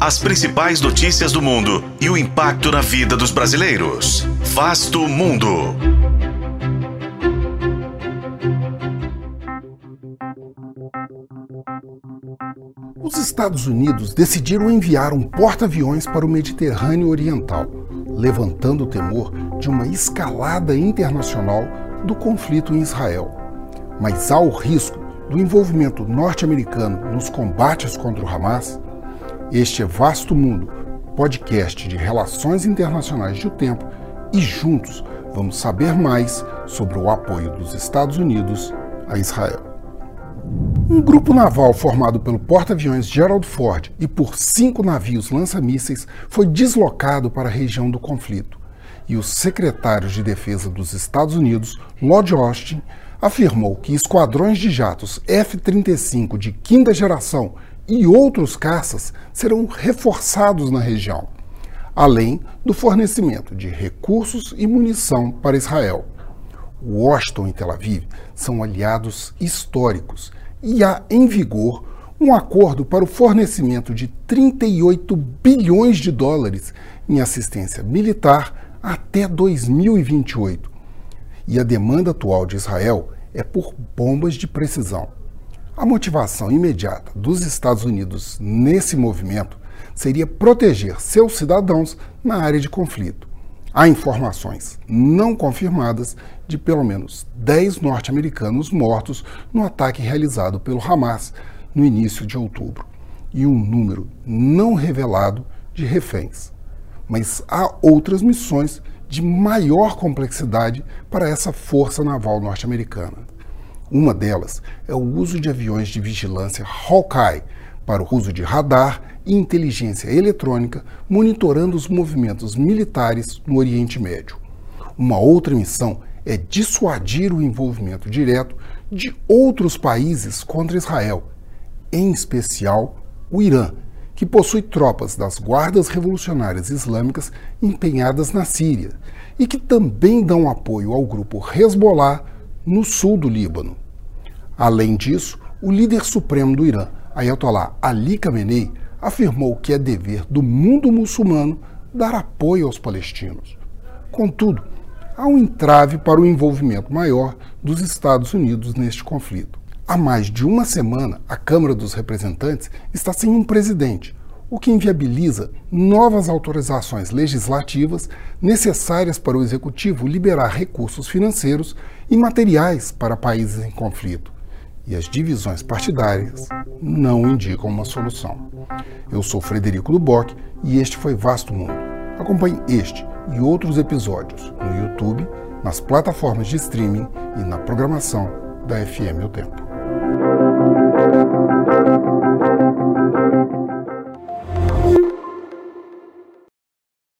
As principais notícias do mundo e o impacto na vida dos brasileiros. Vasto Mundo. Os Estados Unidos decidiram enviar um porta-aviões para o Mediterrâneo Oriental, levantando o temor de uma escalada internacional do conflito em Israel. Mas há o risco do envolvimento norte-americano nos combates contra o Hamas? Este é Vasto Mundo, podcast de relações internacionais de o tempo, e juntos vamos saber mais sobre o apoio dos Estados Unidos a Israel. Um grupo naval formado pelo porta-aviões Gerald Ford e por cinco navios lança-mísseis foi deslocado para a região do conflito. E o secretário de Defesa dos Estados Unidos, Lloyd Austin, afirmou que esquadrões de jatos F-35 de quinta geração e outros caças serão reforçados na região, além do fornecimento de recursos e munição para Israel. Washington e Tel Aviv são aliados históricos e há em vigor um acordo para o fornecimento de 38 bilhões de dólares em assistência militar até 2028 e a demanda atual de Israel é por bombas de precisão. A motivação imediata dos Estados Unidos nesse movimento seria proteger seus cidadãos na área de conflito. Há informações não confirmadas de pelo menos 10 norte-americanos mortos no ataque realizado pelo Hamas no início de outubro e um número não revelado de reféns. Mas há outras missões de maior complexidade para essa força naval norte-americana. Uma delas é o uso de aviões de vigilância Hawkeye para o uso de radar e inteligência eletrônica, monitorando os movimentos militares no Oriente Médio. Uma outra missão é dissuadir o envolvimento direto de outros países contra Israel, em especial o Irã, que possui tropas das guardas revolucionárias islâmicas empenhadas na Síria e que também dão apoio ao grupo Hezbollah no sul do Líbano. Além disso, o líder supremo do Irã, Ayatollah Ali Khamenei, afirmou que é dever do mundo muçulmano dar apoio aos palestinos. Contudo, há um entrave para o envolvimento maior dos Estados Unidos neste conflito. Há mais de uma semana, a Câmara dos Representantes está sem um presidente, o que inviabiliza novas autorizações legislativas necessárias para o Executivo liberar recursos financeiros e materiais para países em conflito. E as divisões partidárias não indicam uma solução. Eu sou Frederico Duboc e este foi Vasto Mundo. Acompanhe este e outros episódios no YouTube, nas plataformas de streaming e na programação da FM O Tempo.